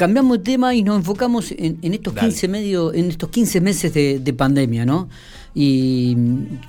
cambiamos de tema y nos enfocamos en, estos 15 medio, en estos 15 meses de, pandemia, ¿no? Y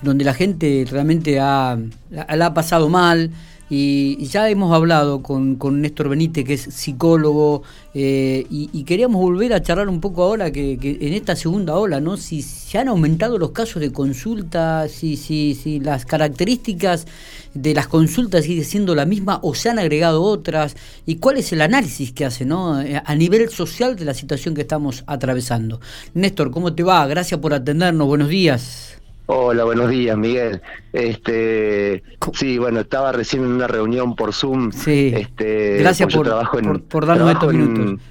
donde la gente realmente ha, la ha pasado mal, y ya hemos hablado con, con Néstor Benítez, que es psicólogo, eh, y, queríamos volver a charlar un poco ahora que, en esta segunda ola, ¿no? Si se han aumentado los casos de consulta, si, si, si las características de las consultas sigue siendo la misma o se han agregado otras, y cuál es el análisis que hace, ¿no? Eh, a nivel social de la situación que estamos atravesando. Néstor, ¿cómo te va? Gracias por atendernos, buenos días. Hola, buenos días, Miguel. Este, sí, bueno, estaba recién en una reunión por Zoom. Sí. Este, Gracias por, trabajo por, darnos estos minutos.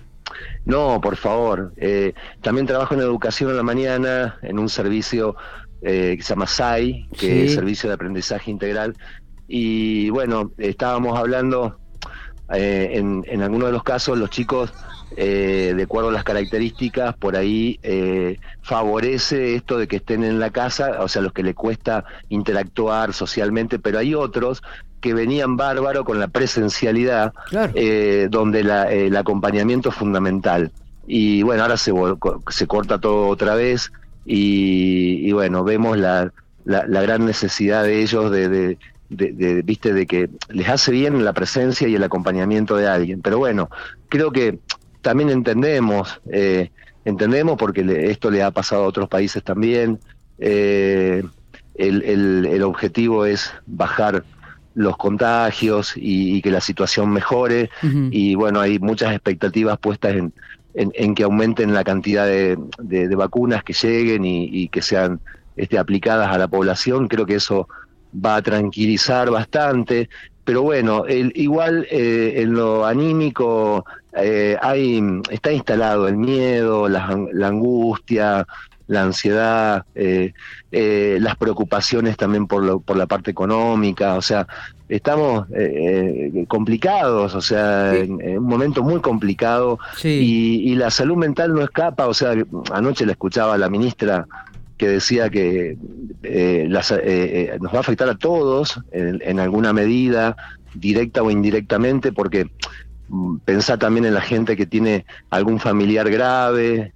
no, por favor. Eh, también trabajo en educación en la mañana, en un servicio eh, que se llama SAI, que es Servicio de Aprendizaje Integral. Y bueno, estábamos hablando, eh, en, en algunos de los casos, los chicos eh, de acuerdo a las características, por ahí eh, favorece esto de que estén en la casa, o sea, los que le cuesta interactuar socialmente, pero hay otros que venían bárbaro con la presencialidad, eh, donde el acompañamiento es fundamental. Y bueno, ahora se, se corta todo otra vez y, bueno, vemos la, la, gran necesidad de ellos de, de de, viste de que les hace bien la presencia y el acompañamiento de alguien pero bueno creo que también entendemos, eh, entendemos porque esto le ha pasado a otros países también. Eh, el, objetivo es bajar los contagios y, que la situación mejore. Y bueno, hay muchas expectativas puestas en, en, que aumenten la cantidad de, vacunas que lleguen y, que sean este, aplicadas a la población. Creo que eso va a tranquilizar bastante pero bueno, el, igual eh, en lo anímico eh, hay, está instalado el miedo, la, angustia, la ansiedad, eh, las preocupaciones también por, lo, por la parte económica, o sea, estamos complicados, o sea, en, un momento muy complicado. Y, y, la salud mental no escapa, o sea, anoche la escuchaba la ministra que decía que eh, las, eh, eh, nos va a afectar a todos en, alguna medida, directa o indirectamente, porque mm, pensar también en la gente que tiene algún familiar grave,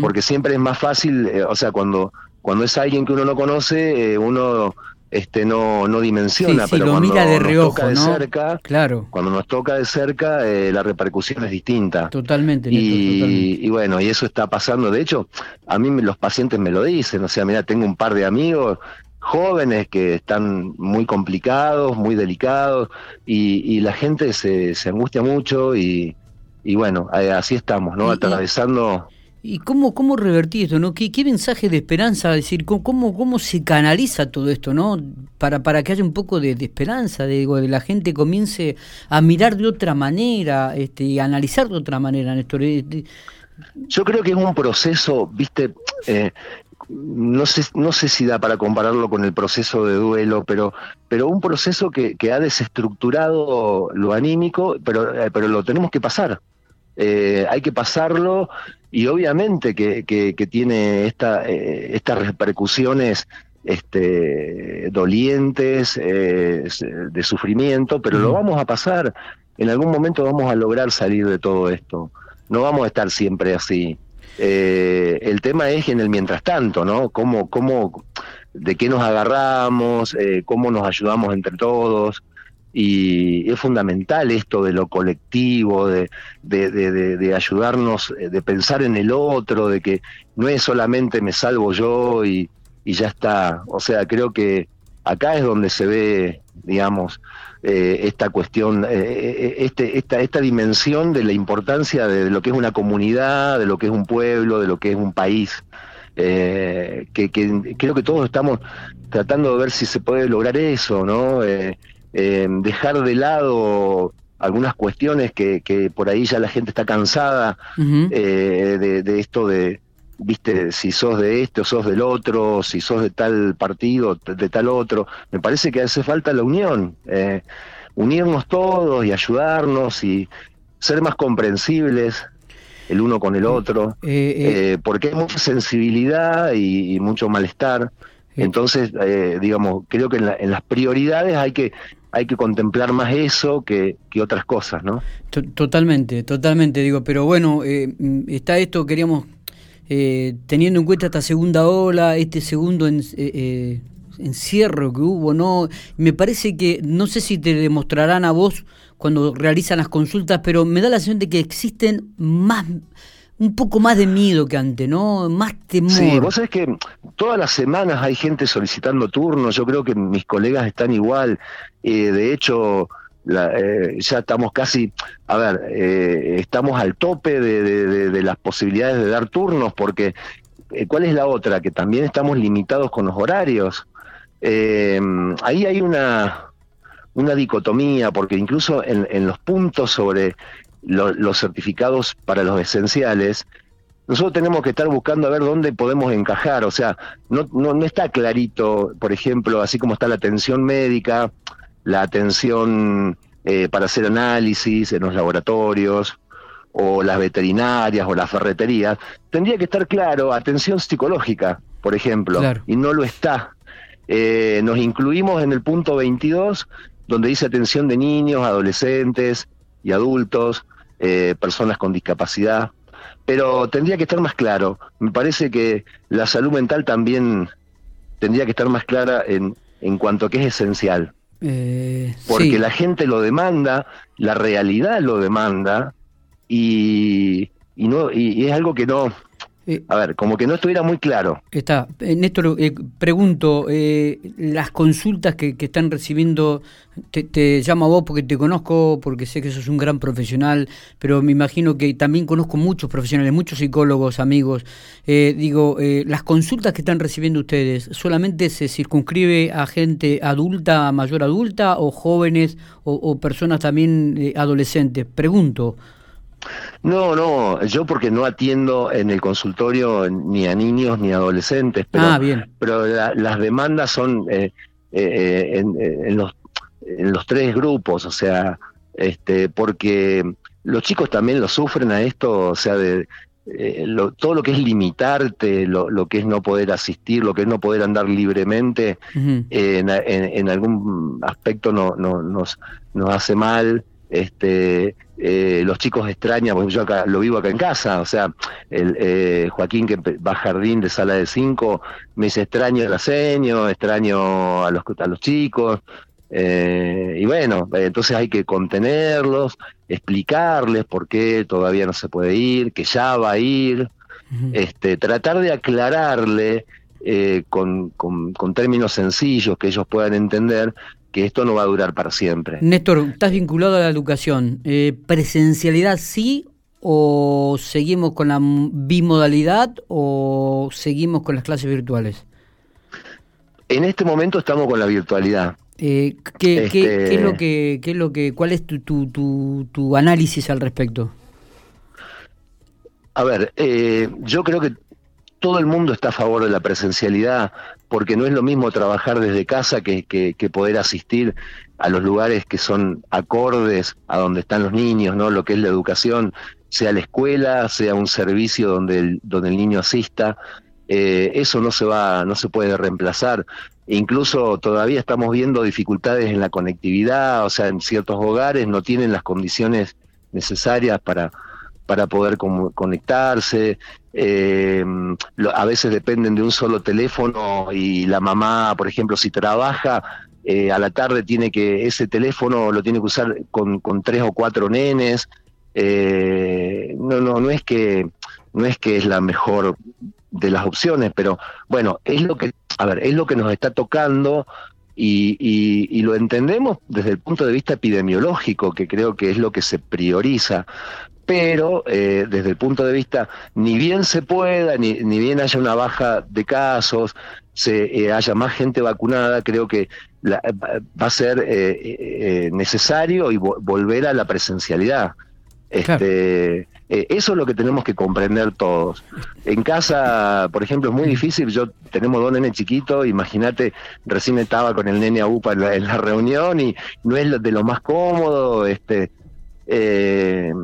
porque siempre es más fácil, o sea, cuando, cuando es alguien que uno no conoce, uno este no no dimensiona, pero cuando nos toca de cerca, claro. cuando nos toca de cerca, eh, la repercusión es distinta. Totalmente, y, bueno, y eso está pasando. De hecho, a mí los pacientes me lo dicen. O sea, mira, tengo un par de amigos jóvenes que están muy complicados, muy delicados, y, la gente se, se angustia mucho y, y bueno, eh, así estamos, ¿no? Atravesando ¿Y cómo, cómo revertir esto? ¿no? ¿Qué, mensaje de esperanza? decir, ¿cómo, cómo se canaliza todo esto? ¿no? Para, para que haya un poco de, esperanza, de, de la gente comience a mirar de otra manera este, y a analizar de otra manera, Néstor. Eh, Yo creo que es un proceso, viste, eh, no sé, no sé si da para compararlo con el proceso de duelo, pero, pero un proceso que, que ha desestructurado lo anímico, pero, eh, pero lo tenemos que pasar. Eh, hay que pasarlo y obviamente que, que, tiene esta, eh, estas repercusiones este, dolientes, eh, de sufrimiento, pero lo vamos a pasar, en algún momento vamos a lograr salir de todo esto, no vamos a estar siempre así. el tema es en el mientras tanto, ¿no? ¿Cómo, cómo, de qué nos agarramos, cómo nos ayudamos entre todos, y es fundamental esto de lo colectivo, de, de, ayudarnos, eh, de pensar en el otro, de que no es solamente me salvo yo y, ya está. O sea, creo que acá es donde se ve, digamos, eh, esta cuestión, eh, este, esta, esta dimensión de la importancia de lo que es una comunidad, de lo que es un pueblo, de lo que es un país. que, que, creo que todos estamos tratando de ver si se puede lograr eso, ¿no? Eh, dejar de lado algunas cuestiones que, que, por ahí ya la gente está cansada eh, de, esto de, viste, si sos de este o sos del otro, si sos de tal partido, de tal otro. Me parece que hace falta la unión, eh, unirnos todos y ayudarnos y ser más comprensibles el uno con el otro, eh, porque hay mucha sensibilidad y mucho malestar. Entonces, eh, digamos, creo que en, las prioridades hay que hay que contemplar más eso que, que otras cosas, ¿no? Totalmente, totalmente, digo, pero bueno, eh, mm, está esto, queríamos, eh, teniendo en cuenta esta segunda ola, este segundo en, encierro que hubo, ¿no? Me parece que, no sé si te demostrarán a vos cuando realizan las consultas, pero me da la sensación de que existen más un poco más de miedo que antes, ¿no? Más temor. Sí, vos sabés que todas las semanas hay gente solicitando turnos, yo creo que mis colegas están igual, eh, de hecho... Eh, ya estamos casi, a ver, eh, estamos al tope de, las posibilidades de dar turnos, porque ¿cuál es la otra? Que también estamos limitados con los horarios. ahí hay una, una dicotomía, porque incluso en, en los puntos sobre los certificados para los esenciales, nosotros tenemos que estar buscando a ver dónde podemos encajar. O sea, no, no, está clarito, por ejemplo, así como está la atención médica, la atención eh, para hacer análisis en los laboratorios, o las veterinarias o las ferreterías, tendría que estar claro atención psicológica, por ejemplo, y no lo está. Eh, nos incluimos en el punto 22, donde dice atención de niños, adolescentes y adultos, eh, personas con discapacidad, pero tendría que estar más claro. Me parece que la salud mental también tendría que estar más clara en, en cuanto a que es esencial. Eh, Porque la gente lo demanda, la realidad lo demanda, y, y no y es algo que no eh, a ver, como que no estuviera muy claro. Está. Eh, Néstor, eh, pregunto, las consultas que, están recibiendo, te, llamo a vos porque te conozco, porque sé que sos un gran profesional, pero me imagino que también conozco muchos profesionales, muchos psicólogos, amigos. digo, las consultas que están recibiendo ustedes, ¿solamente se circunscribe a gente adulta, mayor adulta, o jóvenes, o personas también adolescentes? Pregunto. No, no, yo porque no atiendo en el consultorio ni a niños ni a adolescentes, pero, ah, bien. pero las demandas son eh, eh, en, los, en los tres grupos, o sea, este, porque los chicos también lo sufren a esto, o sea, de, eh, todo lo que es limitarte, lo, lo, que es no poder asistir, lo que es no poder andar libremente, en, en, algún aspecto no, no, nos, nos hace mal este eh, los chicos extrañan, porque yo acá lo vivo acá en casa, o sea, el eh, Joaquín que va a jardín de sala de cinco, me dice extraño el aseño, extraño a los, a los chicos, eh, y bueno, entonces hay que contenerlos, explicarles por qué todavía no se puede ir, que ya va a ir, este, tratar de aclararle con, con, con, términos sencillos que ellos puedan entender que esto no va a durar para siempre. Néstor, estás vinculado a la educación. Eh, ¿Presencialidad sí o seguimos con la bimodalidad o seguimos con las clases virtuales? En este momento estamos con la virtualidad. Eh, ¿qué, es este lo que, qué es lo que, cuál es tu, tu, tu, análisis al respecto? A ver, eh, yo creo que todo el mundo está a favor de la presencialidad, porque no es lo mismo trabajar desde casa que, que, poder asistir a los lugares que son acordes a donde están los niños, ¿no? Lo que es la educación, sea la escuela, sea un servicio donde el, donde el niño asista, eh, eso no se va, no se puede reemplazar. Incluso todavía estamos viendo dificultades en la conectividad, o sea, en ciertos hogares no tienen las condiciones necesarias para, para poder conectarse. Eh, a veces dependen de un solo teléfono y la mamá, por ejemplo, si trabaja, eh, a la tarde tiene que ese teléfono lo tiene que usar con, tres o cuatro nenes. Eh, no, no, no es que no es que es la mejor de las opciones, pero bueno, es lo que, a ver, es lo que nos está tocando y, lo entendemos desde el punto de vista epidemiológico, que creo que es lo que se prioriza pero eh, desde el punto de vista, ni bien se pueda, ni, ni bien haya una baja de casos, se eh, haya más gente vacunada, creo que va a ser eh, necesario y volver a la presencialidad. Este, eso es lo que tenemos que comprender todos. En casa, por ejemplo, es muy difícil. Yo tenemos dos nenes chiquitos. Imagínate, recién estaba con el nene a UPA en la, en la reunión y no es de lo más cómodo. Este, eh,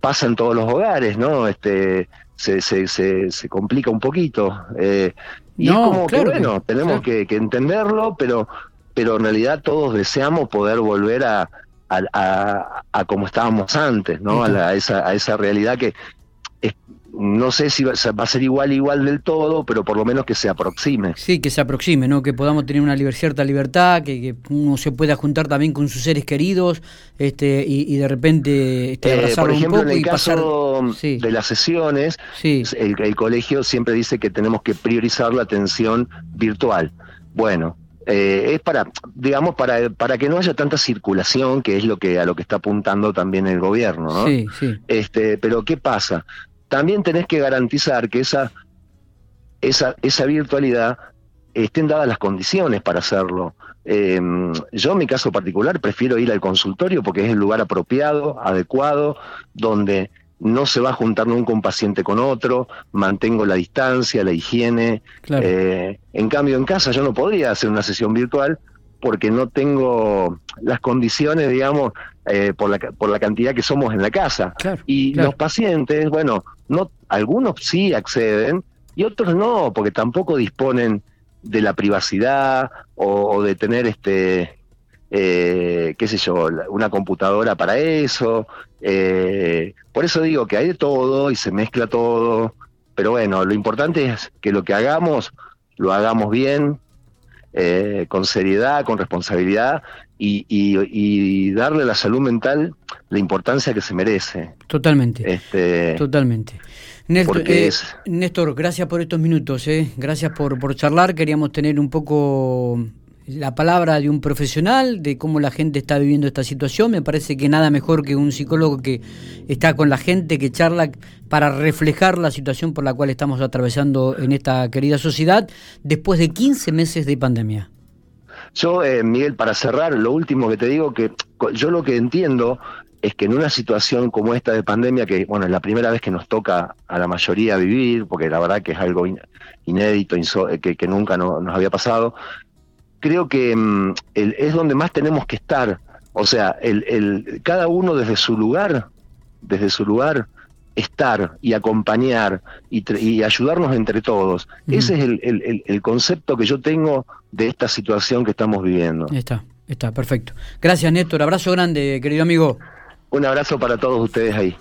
pasa en todos los hogares, ¿no? Este, se, se, se, complica un poquito. Eh, Y es como que, bueno, tenemos que, entenderlo, pero, pero en realidad todos deseamos poder volver a, a, a, como estábamos antes, ¿no? A, esa, a esa realidad que no sé si va a ser igual igual del todo, pero por lo menos que se aproxime. Sí, que se aproxime, ¿no? Que podamos tener una cierta libertad, que, uno se pueda juntar también con sus seres queridos, este, y, de repente este, eh, por ejemplo, en el caso de las sesiones, el, el colegio siempre dice que tenemos que priorizar la atención virtual. Bueno, eh, es para, digamos, para, para que no haya tanta circulación, que es lo que a lo que está apuntando también el gobierno, ¿no? Sí, sí. Este, pero ¿qué pasa? También tenés que garantizar que esa, esa, esa virtualidad estén dadas las condiciones para hacerlo. Eh, yo en mi caso particular prefiero ir al consultorio porque es el lugar apropiado, adecuado, donde no se va a juntar nunca un paciente con otro, mantengo la distancia, la higiene. Eh, en cambio, en casa yo no podría hacer una sesión virtual porque no tengo las condiciones, digamos, eh, por, la, por la cantidad que somos en la casa. y los pacientes, bueno, no algunos sí acceden y otros no, porque tampoco disponen de la privacidad o, de tener este eh, qué sé yo, una computadora para eso. Eh, por eso digo que hay de todo y se mezcla todo, pero bueno, lo importante es que lo que hagamos, lo hagamos bien, eh, con seriedad, con responsabilidad y, darle a la salud mental la importancia que se merece. Totalmente. Este, totalmente. Néstor, eh, Néstor, gracias por estos minutos, eh. gracias por, por charlar. Queríamos tener un poco la palabra de un profesional, de cómo la gente está viviendo esta situación. Me parece que nada mejor que un psicólogo que está con la gente, que charla para reflejar la situación por la cual estamos atravesando en esta querida sociedad después de 15 meses de pandemia. Yo, eh, Miguel, para cerrar, lo último que te digo, que yo lo que entiendo es que en una situación como esta de pandemia, que bueno, es la primera vez que nos toca a la mayoría vivir, porque la verdad que es algo inédito, que, que nunca nos había pasado, creo que mm, es donde más tenemos que estar. O sea, el, el, cada uno desde su lugar, desde su lugar, estar y acompañar y, ayudarnos entre todos. Ese es el, el, concepto que yo tengo de esta situación que estamos viviendo. Está, está, perfecto. Gracias, Néstor. Abrazo grande, querido amigo. Un abrazo para todos ustedes ahí.